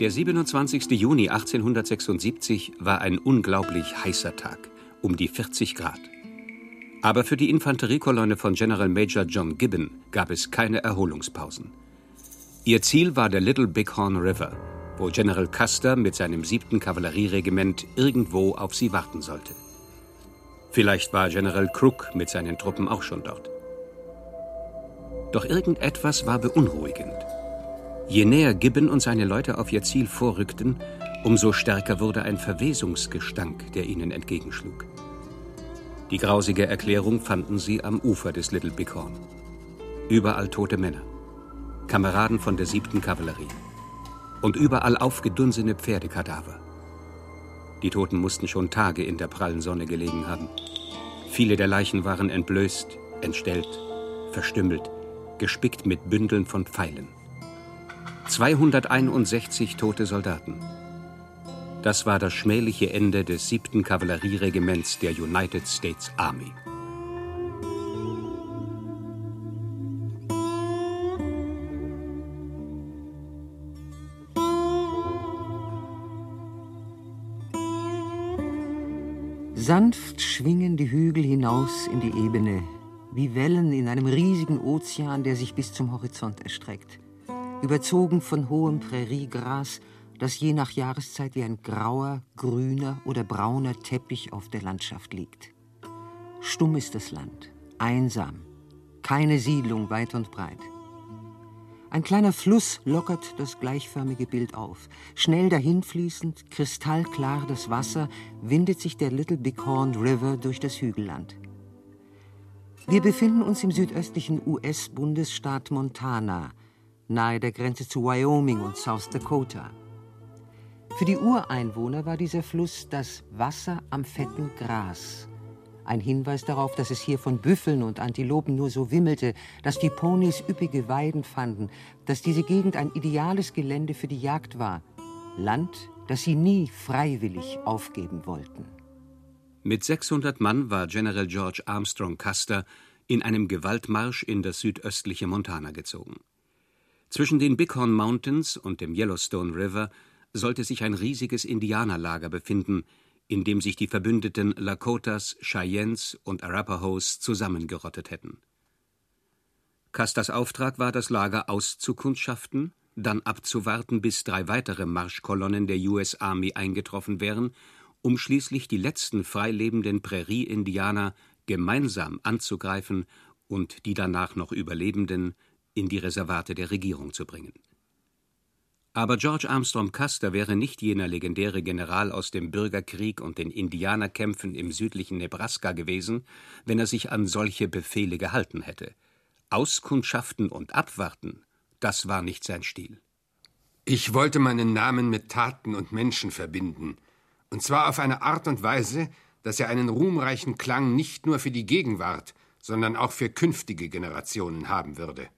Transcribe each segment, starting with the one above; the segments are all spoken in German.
Der 27. Juni 1876 war ein unglaublich heißer Tag, um die 40 Grad. Aber für die Infanteriekolonne von General Major John Gibbon gab es keine Erholungspausen. Ihr Ziel war der Little Bighorn River, wo General Custer mit seinem 7. Kavallerieregiment irgendwo auf sie warten sollte. Vielleicht war General Crook mit seinen Truppen auch schon dort. Doch irgendetwas war beunruhigend. Je näher Gibbon und seine Leute auf ihr Ziel vorrückten, umso stärker wurde ein Verwesungsgestank, der ihnen entgegenschlug. Die grausige Erklärung fanden sie am Ufer des Little Bighorn. Überall tote Männer, Kameraden von der siebten Kavallerie und überall aufgedunsene Pferdekadaver. Die Toten mussten schon Tage in der prallen Sonne gelegen haben. Viele der Leichen waren entblößt, entstellt, verstümmelt, gespickt mit Bündeln von Pfeilen. 261 tote Soldaten. Das war das schmähliche Ende des 7. Kavallerieregiments der United States Army. Sanft schwingen die Hügel hinaus in die Ebene, wie Wellen in einem riesigen Ozean, der sich bis zum Horizont erstreckt überzogen von hohem Präriegras, das je nach Jahreszeit wie ein grauer, grüner oder brauner Teppich auf der Landschaft liegt. Stumm ist das Land, einsam, keine Siedlung weit und breit. Ein kleiner Fluss lockert das gleichförmige Bild auf. Schnell dahinfließend, kristallklar das Wasser, windet sich der Little Bighorn River durch das Hügelland. Wir befinden uns im südöstlichen US-Bundesstaat Montana, nahe der Grenze zu Wyoming und South Dakota. Für die Ureinwohner war dieser Fluss das Wasser am fetten Gras. Ein Hinweis darauf, dass es hier von Büffeln und Antilopen nur so wimmelte, dass die Ponys üppige Weiden fanden, dass diese Gegend ein ideales Gelände für die Jagd war. Land, das sie nie freiwillig aufgeben wollten. Mit 600 Mann war General George Armstrong Custer in einem Gewaltmarsch in das südöstliche Montana gezogen. Zwischen den Bighorn Mountains und dem Yellowstone River sollte sich ein riesiges Indianerlager befinden, in dem sich die verbündeten Lakotas, Cheyennes und Arapahoes zusammengerottet hätten. Custers Auftrag war, das Lager auszukundschaften, dann abzuwarten, bis drei weitere Marschkolonnen der US Army eingetroffen wären, um schließlich die letzten freilebenden Prärie-Indianer gemeinsam anzugreifen und die danach noch Überlebenden in die Reservate der Regierung zu bringen. Aber George Armstrong Custer wäre nicht jener legendäre General aus dem Bürgerkrieg und den Indianerkämpfen im südlichen Nebraska gewesen, wenn er sich an solche Befehle gehalten hätte. Auskundschaften und abwarten, das war nicht sein Stil. Ich wollte meinen Namen mit Taten und Menschen verbinden, und zwar auf eine Art und Weise, dass er einen ruhmreichen Klang nicht nur für die Gegenwart, sondern auch für künftige Generationen haben würde.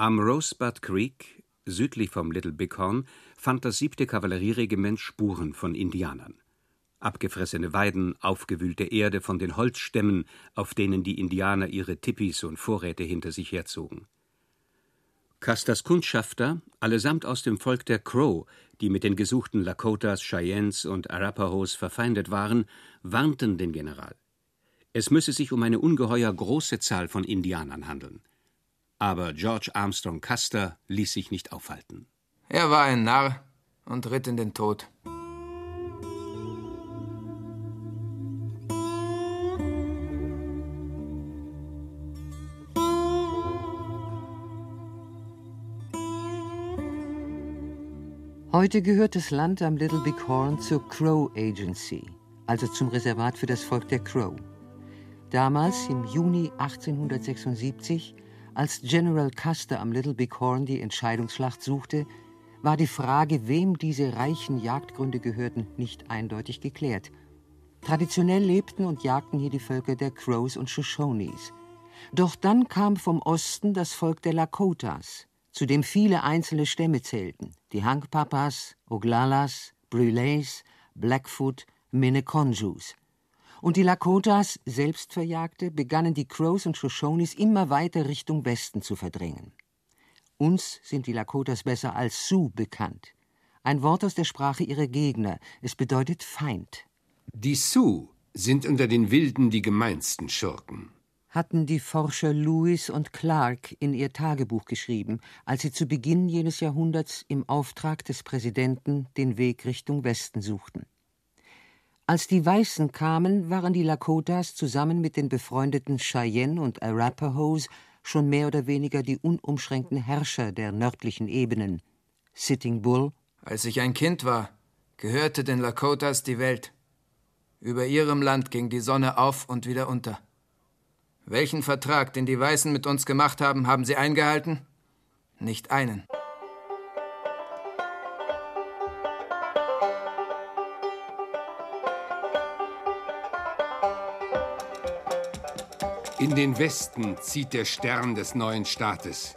Am Rosebud Creek, südlich vom Little Bighorn, fand das siebte Kavallerieregiment Spuren von Indianern. Abgefressene Weiden, aufgewühlte Erde von den Holzstämmen, auf denen die Indianer ihre Tippis und Vorräte hinter sich herzogen. Custers Kundschafter, allesamt aus dem Volk der Crow, die mit den gesuchten Lakotas, Cheyennes und Arapahoes verfeindet waren, warnten den General. Es müsse sich um eine ungeheuer große Zahl von Indianern handeln. Aber George Armstrong Custer ließ sich nicht aufhalten. Er war ein Narr und ritt in den Tod. Heute gehört das Land am Little Big Horn zur Crow Agency, also zum Reservat für das Volk der Crow. Damals, im Juni 1876, Als General Custer am Little Big Horn die Entscheidungsschlacht suchte, war die Frage, wem diese reichen Jagdgründe gehörten, nicht eindeutig geklärt. Traditionell lebten und jagten hier die Völker der Crows und Shoshones. Doch dann kam vom Osten das Volk der Lakotas, zu dem viele einzelne Stämme zählten: die Hankpapas, Oglalas, Brûlés, Blackfoot, Minneconjous. Und die Lakotas, Selbstverjagte, begannen die Crows und Shoshones immer weiter Richtung Westen zu verdrängen. Uns sind die Lakotas besser als Sioux bekannt. Ein Wort aus der Sprache ihrer Gegner. Es bedeutet Feind. Die Sioux sind unter den Wilden die gemeinsten Schurken hatten die Forscher Lewis und Clark in ihr Tagebuch geschrieben, als sie zu Beginn jenes Jahrhunderts im Auftrag des Präsidenten den Weg Richtung Westen suchten. Als die Weißen kamen, waren die Lakotas zusammen mit den befreundeten Cheyenne und Arapahoes schon mehr oder weniger die unumschränkten Herrscher der nördlichen Ebenen. Sitting Bull Als ich ein Kind war, gehörte den Lakotas die Welt. Über ihrem Land ging die Sonne auf und wieder unter. Welchen Vertrag, den die Weißen mit uns gemacht haben, haben sie eingehalten? Nicht einen. In den Westen zieht der Stern des neuen Staates.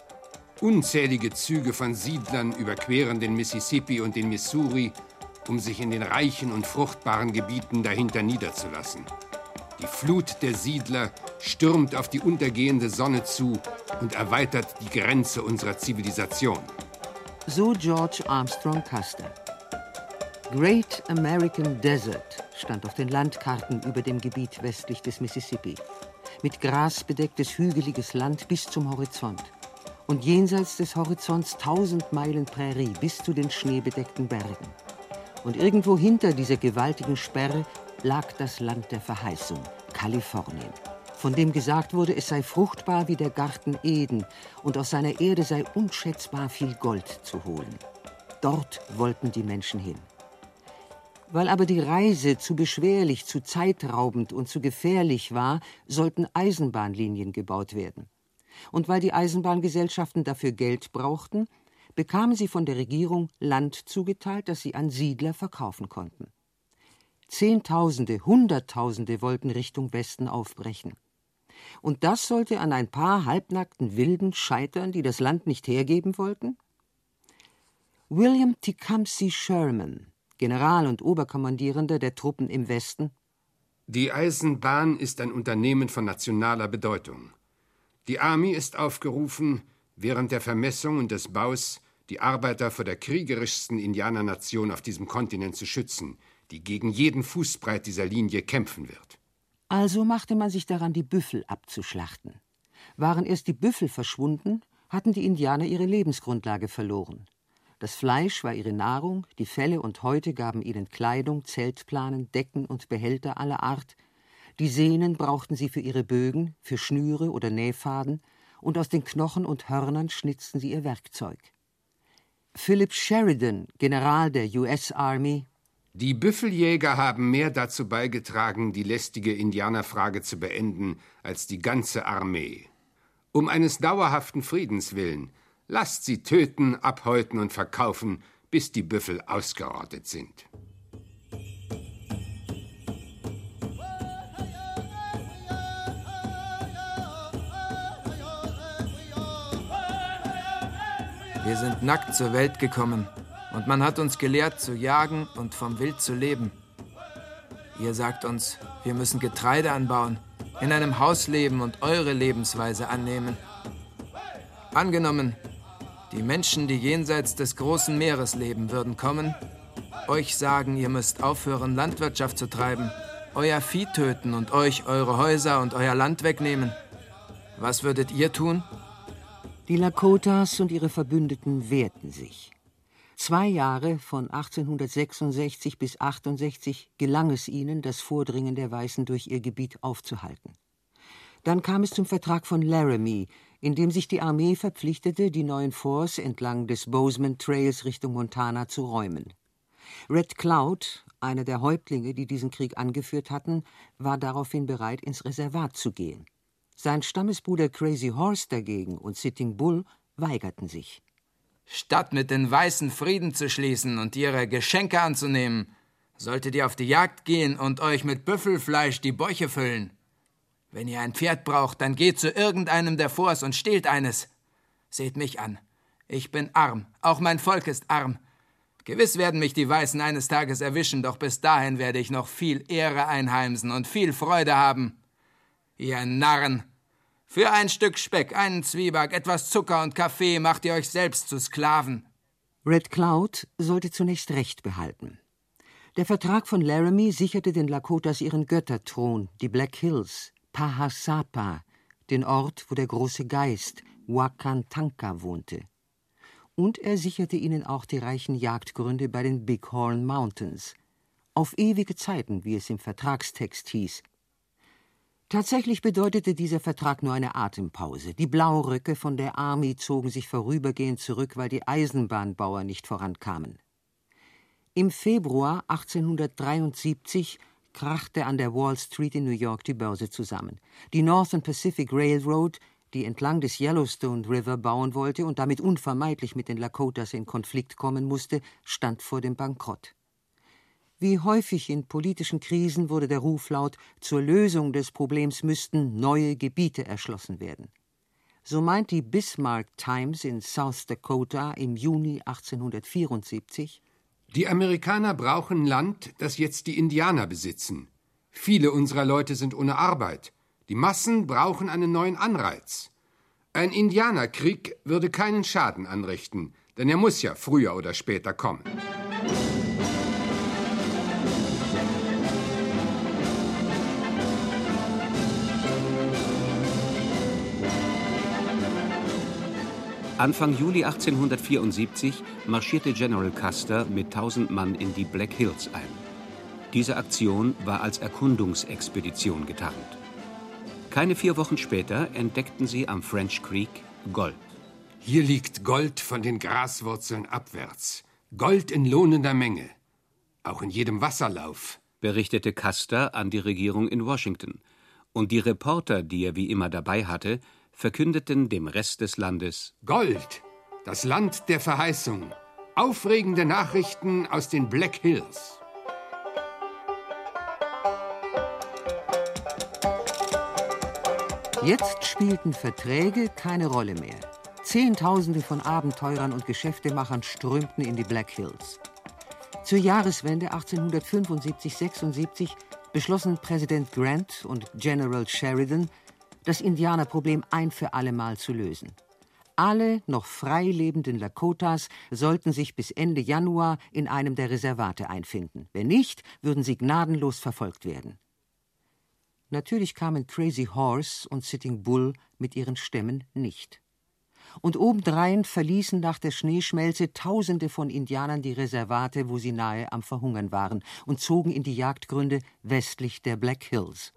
Unzählige Züge von Siedlern überqueren den Mississippi und den Missouri, um sich in den reichen und fruchtbaren Gebieten dahinter niederzulassen. Die Flut der Siedler stürmt auf die untergehende Sonne zu und erweitert die Grenze unserer Zivilisation. So George Armstrong Custer. Great American Desert stand auf den Landkarten über dem Gebiet westlich des Mississippi. Mit Gras bedecktes hügeliges Land bis zum Horizont. Und jenseits des Horizonts tausend Meilen Prärie bis zu den schneebedeckten Bergen. Und irgendwo hinter dieser gewaltigen Sperre lag das Land der Verheißung, Kalifornien, von dem gesagt wurde, es sei fruchtbar wie der Garten Eden und aus seiner Erde sei unschätzbar viel Gold zu holen. Dort wollten die Menschen hin. Weil aber die Reise zu beschwerlich, zu zeitraubend und zu gefährlich war, sollten Eisenbahnlinien gebaut werden. Und weil die Eisenbahngesellschaften dafür Geld brauchten, bekamen sie von der Regierung Land zugeteilt, das sie an Siedler verkaufen konnten. Zehntausende, Hunderttausende wollten Richtung Westen aufbrechen. Und das sollte an ein paar halbnackten Wilden scheitern, die das Land nicht hergeben wollten? William Tecumseh Sherman, General und Oberkommandierender der Truppen im Westen. Die Eisenbahn ist ein Unternehmen von nationaler Bedeutung. Die Armee ist aufgerufen, während der Vermessung und des Baus die Arbeiter vor der kriegerischsten Indianernation auf diesem Kontinent zu schützen, die gegen jeden Fußbreit dieser Linie kämpfen wird. Also machte man sich daran, die Büffel abzuschlachten. Waren erst die Büffel verschwunden, hatten die Indianer ihre Lebensgrundlage verloren. Das Fleisch war ihre Nahrung, die Felle und Häute gaben ihnen Kleidung, Zeltplanen, Decken und Behälter aller Art. Die Sehnen brauchten sie für ihre Bögen, für Schnüre oder Nähfaden, und aus den Knochen und Hörnern schnitzten sie ihr Werkzeug. Philip Sheridan, General der US Army, die Büffeljäger haben mehr dazu beigetragen, die lästige Indianerfrage zu beenden, als die ganze Armee. Um eines dauerhaften Friedens willen, lasst sie töten, abhäuten und verkaufen, bis die Büffel ausgerottet sind. Wir sind nackt zur Welt gekommen und man hat uns gelehrt zu jagen und vom Wild zu leben. Ihr sagt uns, wir müssen Getreide anbauen, in einem Haus leben und eure Lebensweise annehmen. Angenommen, die Menschen, die jenseits des großen Meeres leben, würden kommen, euch sagen, ihr müsst aufhören, Landwirtschaft zu treiben, euer Vieh töten und euch eure Häuser und euer Land wegnehmen. Was würdet ihr tun? Die Lakotas und ihre Verbündeten wehrten sich. Zwei Jahre von 1866 bis 68 gelang es ihnen, das Vordringen der Weißen durch ihr Gebiet aufzuhalten. Dann kam es zum Vertrag von Laramie, in dem sich die Armee verpflichtete, die neuen Forts entlang des Bozeman Trails Richtung Montana zu räumen. Red Cloud, einer der Häuptlinge, die diesen Krieg angeführt hatten, war daraufhin bereit, ins Reservat zu gehen. Sein Stammesbruder Crazy Horse dagegen und Sitting Bull weigerten sich. Statt mit den Weißen Frieden zu schließen und ihre Geschenke anzunehmen, solltet ihr auf die Jagd gehen und euch mit Büffelfleisch die Bäuche füllen. Wenn ihr ein Pferd braucht, dann geht zu irgendeinem der Forts und stehlt eines. Seht mich an. Ich bin arm, auch mein Volk ist arm. Gewiss werden mich die Weißen eines Tages erwischen, doch bis dahin werde ich noch viel Ehre einheimsen und viel Freude haben. Ihr Narren! Für ein Stück Speck, einen Zwieback, etwas Zucker und Kaffee macht ihr euch selbst zu Sklaven. Red Cloud sollte zunächst Recht behalten. Der Vertrag von Laramie sicherte den Lakotas ihren Götterthron, die Black Hills, Pahasapa, den Ort, wo der große Geist Wakantanka wohnte und er sicherte ihnen auch die reichen Jagdgründe bei den Bighorn Mountains. Auf ewige Zeiten, wie es im Vertragstext hieß. Tatsächlich bedeutete dieser Vertrag nur eine Atempause. Die Blauröcke von der Army zogen sich vorübergehend zurück, weil die Eisenbahnbauer nicht vorankamen. Im Februar 1873 krachte an der Wall Street in New York die Börse zusammen. Die Northern Pacific Railroad die entlang des Yellowstone River bauen wollte und damit unvermeidlich mit den Lakotas in Konflikt kommen musste, stand vor dem Bankrott. Wie häufig in politischen Krisen wurde der Ruf laut, zur Lösung des Problems müssten neue Gebiete erschlossen werden. So meint die Bismarck Times in South Dakota im Juni 1874 Die Amerikaner brauchen Land, das jetzt die Indianer besitzen. Viele unserer Leute sind ohne Arbeit. Die Massen brauchen einen neuen Anreiz. Ein Indianerkrieg würde keinen Schaden anrichten, denn er muss ja früher oder später kommen. Anfang Juli 1874 marschierte General Custer mit 1000 Mann in die Black Hills ein. Diese Aktion war als Erkundungsexpedition getarnt. Keine vier Wochen später entdeckten sie am French Creek Gold. Hier liegt Gold von den Graswurzeln abwärts. Gold in lohnender Menge. Auch in jedem Wasserlauf, berichtete Custer an die Regierung in Washington. Und die Reporter, die er wie immer dabei hatte, verkündeten dem Rest des Landes Gold, das Land der Verheißung. Aufregende Nachrichten aus den Black Hills. Jetzt spielten Verträge keine Rolle mehr. Zehntausende von Abenteurern und Geschäftemachern strömten in die Black Hills. Zur Jahreswende 1875-76 beschlossen Präsident Grant und General Sheridan, das Indianerproblem ein für allemal zu lösen. Alle noch frei lebenden Lakotas sollten sich bis Ende Januar in einem der Reservate einfinden. Wenn nicht, würden sie gnadenlos verfolgt werden. Natürlich kamen Crazy Horse und Sitting Bull mit ihren Stämmen nicht. Und obendrein verließen nach der Schneeschmelze Tausende von Indianern die Reservate, wo sie nahe am Verhungern waren, und zogen in die Jagdgründe westlich der Black Hills.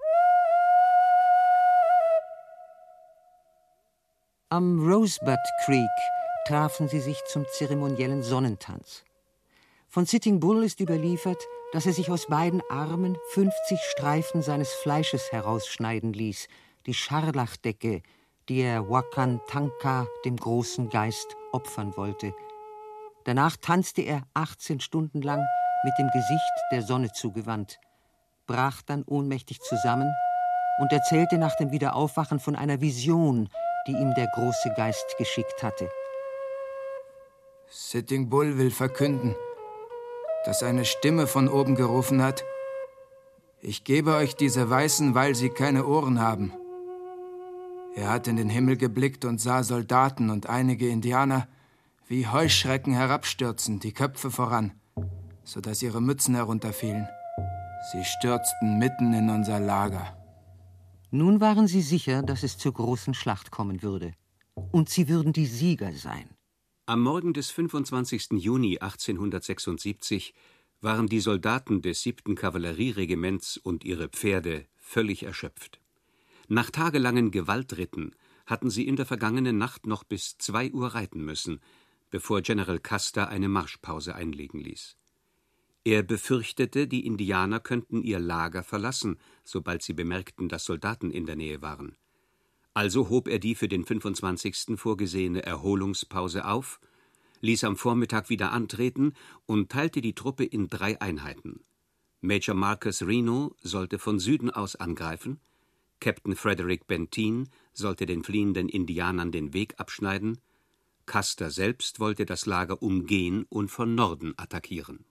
Am Rosebud Creek trafen sie sich zum zeremoniellen Sonnentanz. Von Sitting Bull ist überliefert, dass er sich aus beiden Armen 50 Streifen seines Fleisches herausschneiden ließ, die Scharlachdecke, die er Wakantanka, dem großen Geist, opfern wollte. Danach tanzte er 18 Stunden lang mit dem Gesicht der Sonne zugewandt, brach dann ohnmächtig zusammen und erzählte nach dem Wiederaufwachen von einer Vision, die ihm der große Geist geschickt hatte. Sitting Bull will verkünden, dass eine Stimme von oben gerufen hat, ich gebe euch diese Weißen, weil sie keine Ohren haben. Er hat in den Himmel geblickt und sah Soldaten und einige Indianer wie Heuschrecken herabstürzen, die Köpfe voran, so dass ihre Mützen herunterfielen. Sie stürzten mitten in unser Lager. Nun waren sie sicher, dass es zur großen Schlacht kommen würde. Und sie würden die Sieger sein. Am Morgen des 25. Juni 1876 waren die Soldaten des 7. Kavallerieregiments und ihre Pferde völlig erschöpft. Nach tagelangen Gewaltritten hatten sie in der vergangenen Nacht noch bis zwei Uhr reiten müssen, bevor General Custer eine Marschpause einlegen ließ. Er befürchtete, die Indianer könnten ihr Lager verlassen, sobald sie bemerkten, dass Soldaten in der Nähe waren. Also hob er die für den 25. vorgesehene Erholungspause auf, ließ am Vormittag wieder antreten und teilte die Truppe in drei Einheiten. Major Marcus Reno sollte von Süden aus angreifen, Captain Frederick Benteen sollte den fliehenden Indianern den Weg abschneiden, Custer selbst wollte das Lager umgehen und von Norden attackieren.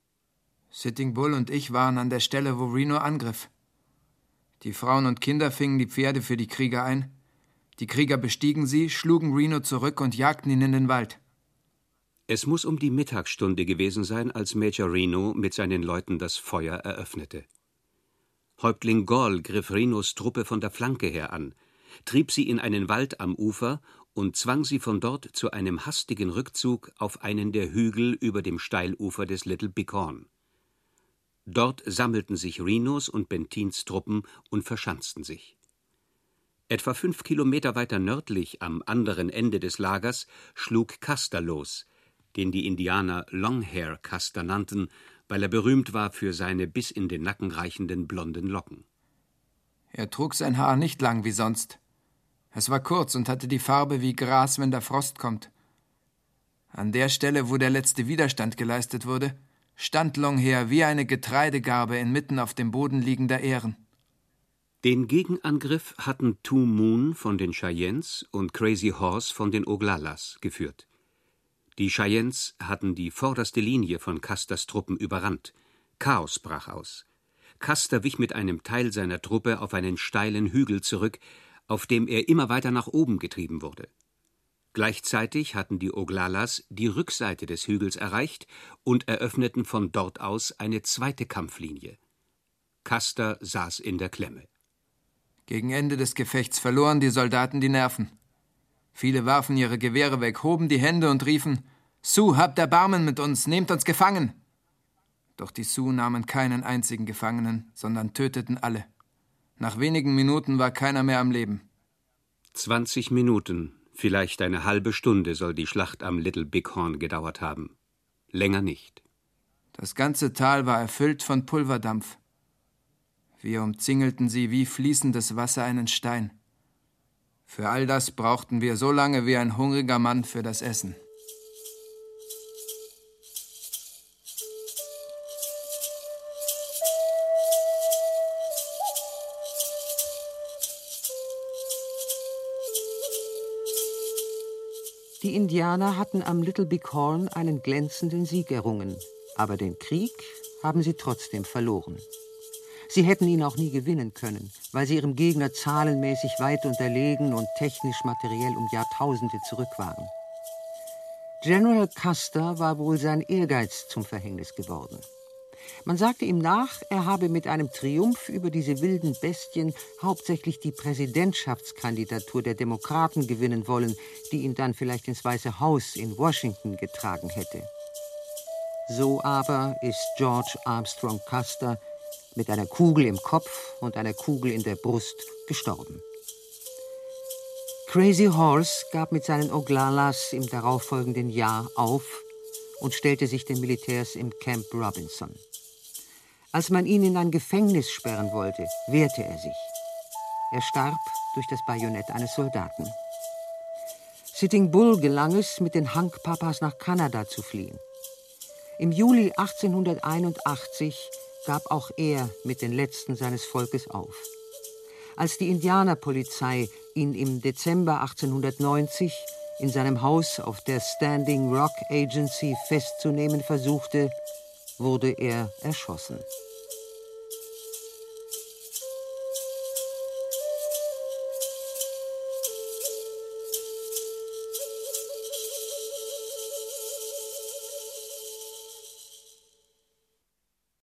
Sitting Bull und ich waren an der Stelle, wo Reno angriff. Die Frauen und Kinder fingen die Pferde für die Krieger ein, die Krieger bestiegen sie, schlugen Reno zurück und jagten ihn in den Wald. Es muss um die Mittagsstunde gewesen sein, als Major Reno mit seinen Leuten das Feuer eröffnete. Häuptling Gall griff Renos Truppe von der Flanke her an, trieb sie in einen Wald am Ufer und zwang sie von dort zu einem hastigen Rückzug auf einen der Hügel über dem Steilufer des Little Bighorn. Dort sammelten sich Renos und Bentins Truppen und verschanzten sich. Etwa fünf Kilometer weiter nördlich, am anderen Ende des Lagers, schlug Custer los, den die Indianer Longhair Custer nannten, weil er berühmt war für seine bis in den Nacken reichenden blonden Locken. Er trug sein Haar nicht lang wie sonst. Es war kurz und hatte die Farbe wie Gras, wenn der Frost kommt. An der Stelle, wo der letzte Widerstand geleistet wurde, stand Longhair wie eine Getreidegarbe inmitten auf dem Boden liegender Ähren. Den Gegenangriff hatten Two Moon von den Cheyennes und Crazy Horse von den Oglalas geführt. Die Cheyennes hatten die vorderste Linie von Custers Truppen überrannt. Chaos brach aus. Custer wich mit einem Teil seiner Truppe auf einen steilen Hügel zurück, auf dem er immer weiter nach oben getrieben wurde. Gleichzeitig hatten die Oglalas die Rückseite des Hügels erreicht und eröffneten von dort aus eine zweite Kampflinie. Custer saß in der Klemme. Gegen Ende des Gefechts verloren die Soldaten die Nerven. Viele warfen ihre Gewehre weg, hoben die Hände und riefen Sioux, habt Erbarmen mit uns, nehmt uns gefangen. Doch die Sioux nahmen keinen einzigen Gefangenen, sondern töteten alle. Nach wenigen Minuten war keiner mehr am Leben. Zwanzig Minuten, vielleicht eine halbe Stunde soll die Schlacht am Little Bighorn gedauert haben. Länger nicht. Das ganze Tal war erfüllt von Pulverdampf. Wir umzingelten sie wie fließendes Wasser einen Stein. Für all das brauchten wir so lange wie ein hungriger Mann für das Essen. Die Indianer hatten am Little Big Horn einen glänzenden Sieg errungen, aber den Krieg haben sie trotzdem verloren. Sie hätten ihn auch nie gewinnen können, weil sie ihrem Gegner zahlenmäßig weit unterlegen und technisch materiell um Jahrtausende zurück waren. General Custer war wohl sein Ehrgeiz zum Verhängnis geworden. Man sagte ihm nach, er habe mit einem Triumph über diese wilden Bestien hauptsächlich die Präsidentschaftskandidatur der Demokraten gewinnen wollen, die ihn dann vielleicht ins Weiße Haus in Washington getragen hätte. So aber ist George Armstrong Custer mit einer Kugel im Kopf und einer Kugel in der Brust gestorben. Crazy Horse gab mit seinen Oglalas im darauffolgenden Jahr auf und stellte sich den Militärs im Camp Robinson. Als man ihn in ein Gefängnis sperren wollte, wehrte er sich. Er starb durch das Bajonett eines Soldaten. Sitting Bull gelang es, mit den Hank-Papas nach Kanada zu fliehen. Im Juli 1881 gab auch er mit den letzten seines Volkes auf. Als die Indianerpolizei ihn im Dezember 1890 in seinem Haus auf der Standing Rock Agency festzunehmen versuchte, wurde er erschossen.